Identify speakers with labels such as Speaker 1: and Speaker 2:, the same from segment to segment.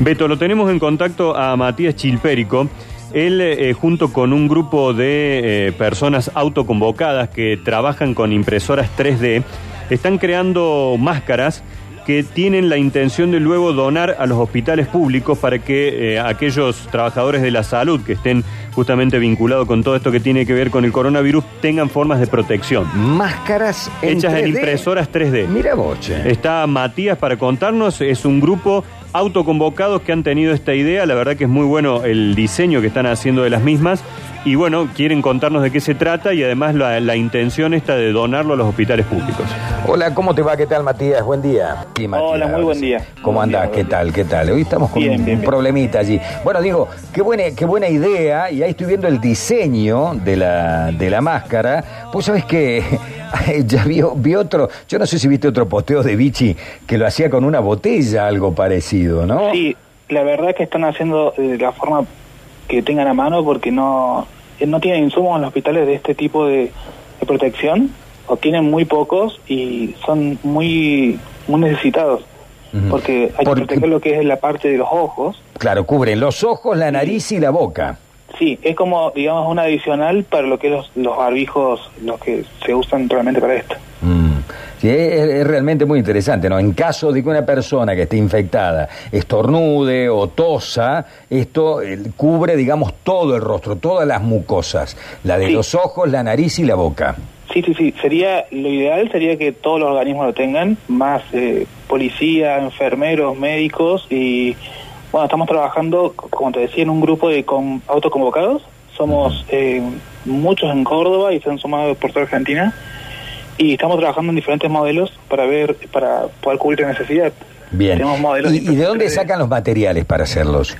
Speaker 1: Beto, lo tenemos en contacto a Matías Chilpérico. Él, eh, junto con un grupo de eh, personas autoconvocadas que trabajan con impresoras 3D, están creando máscaras que tienen la intención de luego donar a los hospitales públicos para que eh, aquellos trabajadores de la salud que estén justamente vinculados con todo esto que tiene que ver con el coronavirus tengan formas de protección.
Speaker 2: Máscaras en
Speaker 1: Hechas en
Speaker 2: 3D.
Speaker 1: impresoras 3D.
Speaker 2: Mira vos, che.
Speaker 1: Está Matías para contarnos, es un grupo autoconvocados que han tenido esta idea, la verdad que es muy bueno el diseño que están haciendo de las mismas y bueno, quieren contarnos de qué se trata y además la, la intención está de donarlo a los hospitales públicos.
Speaker 2: Hola, ¿cómo te va? ¿Qué tal, Matías? Buen día. Sí, Matías,
Speaker 3: Hola, muy buen día.
Speaker 2: ¿Cómo
Speaker 3: Buen
Speaker 2: andás?
Speaker 3: día,
Speaker 2: ¿Qué tal? ¿Qué tal? Hoy estamos con
Speaker 3: Bien,
Speaker 2: un
Speaker 3: bien, bien.
Speaker 2: problemita allí. Bueno, digo, qué buena, qué buena idea, y ahí estoy viendo el diseño de la, de la máscara. Pues sabes que ya vi, vi otro, yo no sé si viste otro posteo de Vichy que lo hacía con una botella, algo parecido, ¿no?
Speaker 3: Sí, la verdad que están haciendo de la forma que tengan a mano porque no, eh, no tienen insumos en los hospitales de este tipo de, de protección o tienen muy pocos y son muy, muy necesitados porque hay
Speaker 2: Porque-
Speaker 3: que proteger lo que es la parte de los ojos.
Speaker 2: Claro, cubren los ojos, la nariz y la boca.
Speaker 3: Sí, es como, digamos, un adicional para lo que los, los barbijos, los que se usan realmente para esto.
Speaker 2: Mm. Sí, es, es realmente muy interesante, ¿no? En caso de que una persona que esté infectada estornude o tosa, esto eh, cubre, digamos, todo el rostro, todas las mucosas, la de
Speaker 3: Sí.
Speaker 2: los ojos, la nariz y la boca.
Speaker 3: Sí, sí, sí. Sería lo ideal sería que todos los organismos lo tengan, más eh, policía, enfermeros, médicos y bueno, estamos trabajando, como te decía, en un grupo de con, autoconvocados. Somos eh, muchos en Córdoba y se han sumado por toda Argentina y estamos trabajando en diferentes modelos para ver, para poder cubrir la necesidad.
Speaker 2: Bien.
Speaker 3: Tenemos modelos
Speaker 2: ¿Y, y de dónde sacan los materiales para hacerlos?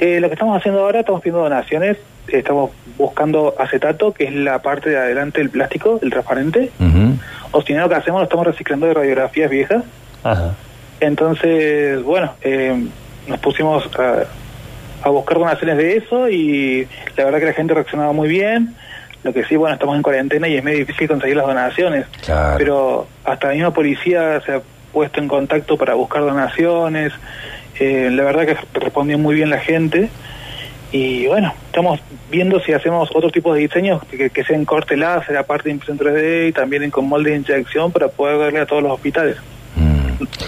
Speaker 3: Eh, lo que estamos haciendo ahora, estamos pidiendo donaciones, estamos buscando acetato, que es la parte de adelante del plástico, el transparente.
Speaker 2: Ujú.
Speaker 3: O si no, lo que hacemos lo estamos reciclando de radiografías viejas.
Speaker 1: Ajá.
Speaker 3: Entonces, bueno, eh, nos pusimos a, a buscar donaciones de eso y la verdad que la gente reaccionaba muy bien. Lo que sí, bueno, estamos en cuarentena y es medio difícil conseguir las donaciones.
Speaker 2: Claro.
Speaker 3: Pero hasta la misma policía se ha puesto en contacto para buscar donaciones. Eh, la verdad que respondió muy bien la gente. Y bueno, estamos viendo si hacemos otro tipo de diseños que, que sean corte láser, aparte de impresión 3D y también con molde de inyección para poder darle a todos los hospitales.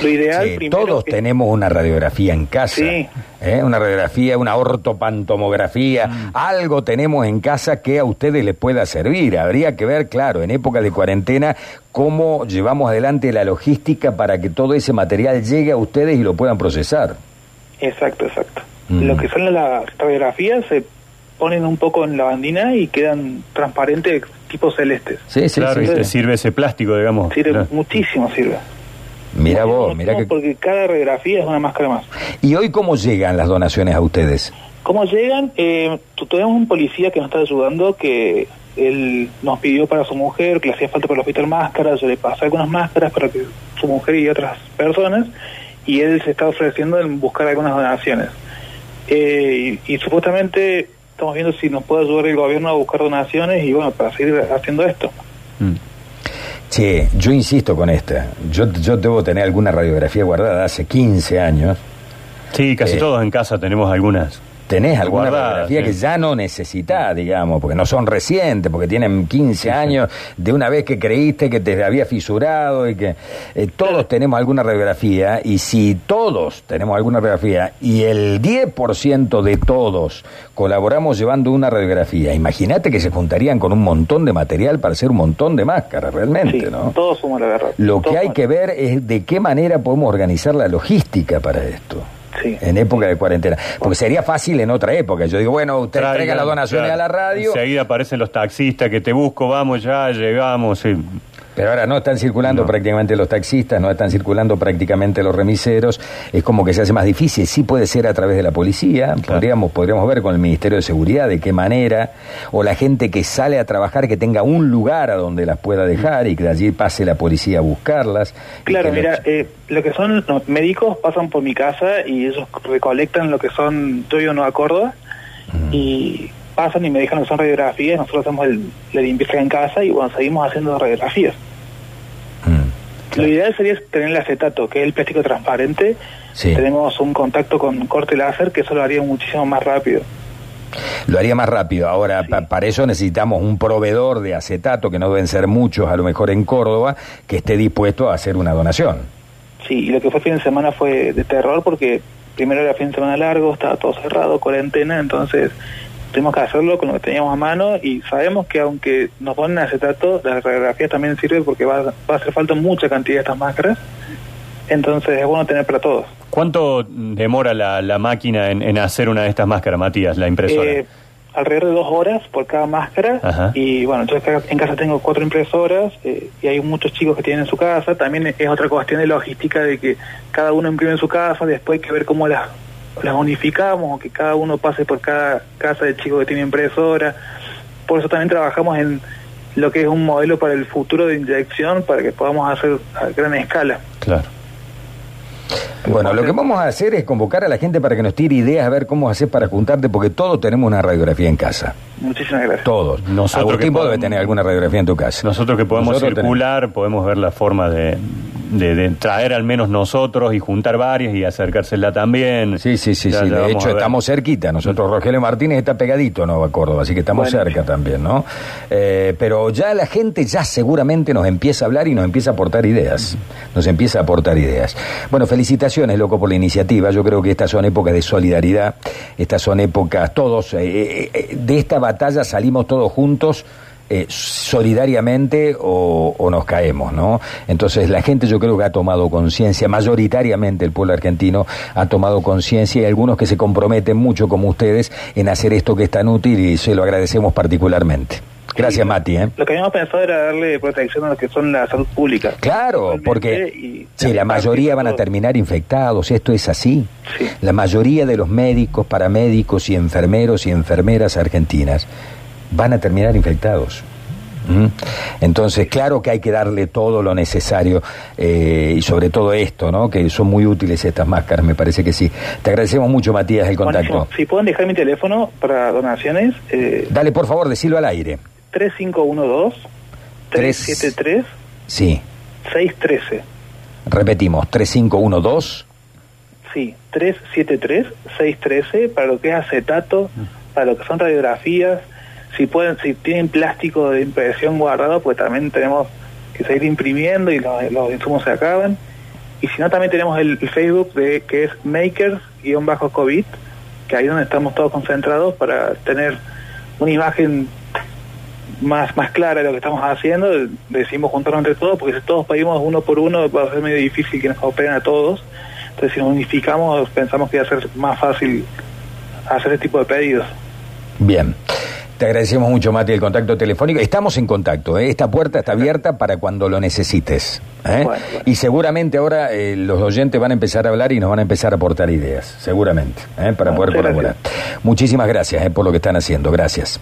Speaker 3: Lo ideal
Speaker 2: Sí,
Speaker 3: primero
Speaker 2: todos
Speaker 3: que-
Speaker 2: tenemos una radiografía en casa.
Speaker 3: Sí.
Speaker 2: ¿eh? Una radiografía, una ortopantomografía.
Speaker 3: Mm.
Speaker 2: Algo tenemos en casa que a ustedes les pueda servir. Habría que ver, claro, en época de cuarentena, cómo llevamos adelante la logística para que todo ese material llegue a ustedes y lo puedan procesar.
Speaker 3: Exacto, exacto.
Speaker 2: Mm.
Speaker 3: Lo que son las radiografías se ponen un poco en la bandina y quedan transparentes tipo celestes.
Speaker 2: Sí, sí,
Speaker 1: claro,
Speaker 2: sí.
Speaker 1: y
Speaker 2: sí.
Speaker 1: te sirve ese plástico, digamos.
Speaker 3: Sirve
Speaker 1: Claro.
Speaker 3: muchísimo, sirve.
Speaker 2: Mira vos, mira que...
Speaker 3: Porque cada radiografía es una máscara más.
Speaker 2: ¿Y hoy cómo llegan las donaciones a ustedes?
Speaker 3: ¿Cómo llegan? Eh, tenemos un policía que nos está ayudando, que él nos pidió para su mujer, que le hacía falta para el hospital máscaras, yo le pasé algunas máscaras para que su mujer y otras personas, y él se está ofreciendo en buscar algunas donaciones. Eh, y, y supuestamente estamos viendo si nos puede ayudar el gobierno a buscar donaciones y bueno, para seguir haciendo esto.
Speaker 1: Mm.
Speaker 2: Che, yo insisto con esta. Yo, yo debo tener alguna radiografía guardada hace 15 años.
Speaker 1: Sí, casi
Speaker 2: Eh,
Speaker 1: todos en casa tenemos algunas.
Speaker 2: ¿Tenés alguna
Speaker 1: Guardada,
Speaker 2: radiografía
Speaker 1: sí.
Speaker 2: que ya no necesitas, digamos, porque no son recientes, porque tienen 15 años de una vez que creíste que te había fisurado y que eh, todos tenemos alguna radiografía y si todos tenemos alguna radiografía y el 10% de todos colaboramos llevando una radiografía, imagínate que se juntarían con un montón de material para hacer un montón de máscaras, realmente,
Speaker 3: Sí,
Speaker 2: ¿no?
Speaker 3: todos somos la verdad.
Speaker 2: Lo que hay
Speaker 3: somos.
Speaker 2: que ver es de qué manera podemos organizar la logística para esto.
Speaker 3: Sí.
Speaker 2: En época de cuarentena. Porque sería fácil en otra época. Yo digo, bueno, usted traiga las donaciones
Speaker 1: claro.
Speaker 2: a la radio.
Speaker 1: Enseguida aparecen los taxistas que te busco, vamos ya, llegamos. sí.
Speaker 2: Pero ahora no están circulando
Speaker 1: No.
Speaker 2: prácticamente los taxistas, no están circulando prácticamente los remiseros. Es como que se hace más difícil. Sí puede ser a través de la policía. Podríamos, podríamos ver con el Ministerio de Seguridad de qué manera. O la gente que sale a trabajar que tenga un lugar a donde las pueda dejar y que de allí pase la policía a buscarlas.
Speaker 3: Claro, mira,
Speaker 2: los-
Speaker 3: eh, lo que son los médicos pasan por mi casa y ellos recolectan lo que son yo Nueva Córdoba y pasan y me dejan que son radiografías, nosotros hacemos el, la limpieza en casa y bueno, seguimos haciendo radiografías.
Speaker 2: Mm.
Speaker 3: Lo ideal sería tener el acetato, que es el plástico transparente.
Speaker 2: Sí.
Speaker 3: Tenemos un contacto con corte láser que eso lo haría muchísimo más rápido.
Speaker 2: Lo haría más rápido. Ahora, pa- para eso necesitamos un proveedor de acetato, que no deben ser muchos, a lo mejor en Córdoba, que esté dispuesto a hacer una donación.
Speaker 3: Sí, y lo que fue fin de semana fue de terror porque primero era fin de semana largo, estaba todo cerrado, cuarentena, entonces tuvimos que hacerlo con lo que teníamos a mano y sabemos que aunque nos ponen acetato, la radiografía también sirve porque va, va a hacer falta mucha cantidad de estas máscaras, entonces es bueno tener para todos.
Speaker 1: ¿Cuánto demora la, la máquina en, en hacer una de estas máscaras, Matías, la impresora?
Speaker 3: Eh, alrededor de dos horas por cada máscara
Speaker 1: Ajá.
Speaker 3: y bueno, acá en casa tengo cuatro impresoras eh, y hay muchos chicos que tienen en su casa, también es otra cuestión de logística de que cada uno imprime en su casa, después hay que ver cómo las, las unificamos o que cada uno pase por cada casa de chico que tiene impresora, por eso también trabajamos en lo que es un modelo para el futuro de inyección para que podamos hacer a gran escala.
Speaker 1: Claro.
Speaker 2: Bueno, lo que vamos a hacer es convocar a la gente para que nos tire ideas a ver cómo hacer para juntarte, porque todos tenemos una radiografía en casa.
Speaker 3: Muchísimas gracias.
Speaker 2: Todos.
Speaker 1: Nosotros
Speaker 2: Agustín
Speaker 1: que podemos-
Speaker 2: debe tener alguna radiografía en tu casa.
Speaker 1: Nosotros que podemos
Speaker 2: Nosotros tenemos-
Speaker 1: circular, podemos ver la forma de, de- de traer al menos nosotros y juntar varias y acercársela también.
Speaker 2: Sí, sí, sí,
Speaker 1: Ya-
Speaker 2: sí.
Speaker 1: ya
Speaker 2: De hecho, estamos cerquita. Nosotros, Rogelio Martínez está pegadito a Nueva Córdoba, así que estamos
Speaker 3: Bueno.
Speaker 2: cerca también, ¿no? Eh, pero ya la gente ya seguramente nos empieza a hablar y nos empieza a aportar ideas. Nos empieza a aportar ideas. Bueno, felicitaciones, loco, por la iniciativa. Yo creo que estas son épocas de solidaridad. Estas son épocas, todos, eh, eh, de esta batalla salimos todos juntos. Eh, solidariamente o, o nos caemos, ¿no? Entonces la gente yo creo que ha tomado conciencia, mayoritariamente el pueblo argentino ha tomado conciencia y algunos que se comprometen mucho como ustedes en hacer esto que es tan útil y se lo agradecemos particularmente. Gracias,
Speaker 3: Sí,
Speaker 2: Mati. ¿eh?
Speaker 3: Lo que habíamos pensado era darle protección a lo que son la salud pública.
Speaker 2: Claro, porque
Speaker 3: y-
Speaker 2: sí, la mayoría van a terminar infectados, esto es así.
Speaker 3: Sí.
Speaker 2: La mayoría de los médicos, paramédicos y enfermeros y enfermeras argentinas van a terminar infectados. ¿Mm? Entonces, claro que hay que darle todo lo necesario eh, y sobre todo esto, ¿no? Que son muy útiles estas máscaras, me parece que sí. Te agradecemos mucho, Matías, el contacto.
Speaker 3: Si pueden dejar mi teléfono para donaciones, eh,
Speaker 2: Dale, por favor, decilo al aire.
Speaker 3: 3512-373-613.
Speaker 2: Sí, repetimos, 3512.
Speaker 3: Sí, 373-613 para lo que es acetato, para lo que son radiografías. Si pueden, si tienen plástico de impresión guardado, pues también tenemos que seguir imprimiendo y los, los insumos se acaban. Y si no, también tenemos el, Facebook de que es Makers-COVID, que ahí es donde estamos todos concentrados para tener una imagen más más clara de lo que estamos haciendo. Decimos juntarnos entre todos, porque si todos pedimos uno por uno va a ser medio difícil que nos operen a todos. Entonces, si nos unificamos, pensamos que va a ser más fácil hacer este tipo de pedidos.
Speaker 2: Bien. Te agradecemos mucho, Mati, el contacto telefónico. Estamos en contacto, ¿eh? esta puerta está abierta para cuando lo necesites. ¿eh?
Speaker 3: Bueno, bueno.
Speaker 2: Y seguramente ahora eh, los oyentes van a empezar a hablar y nos van a empezar a aportar ideas, seguramente, para
Speaker 3: Bueno,
Speaker 2: poder colaborar. Muchísimas gracias por lo que están haciendo. Gracias.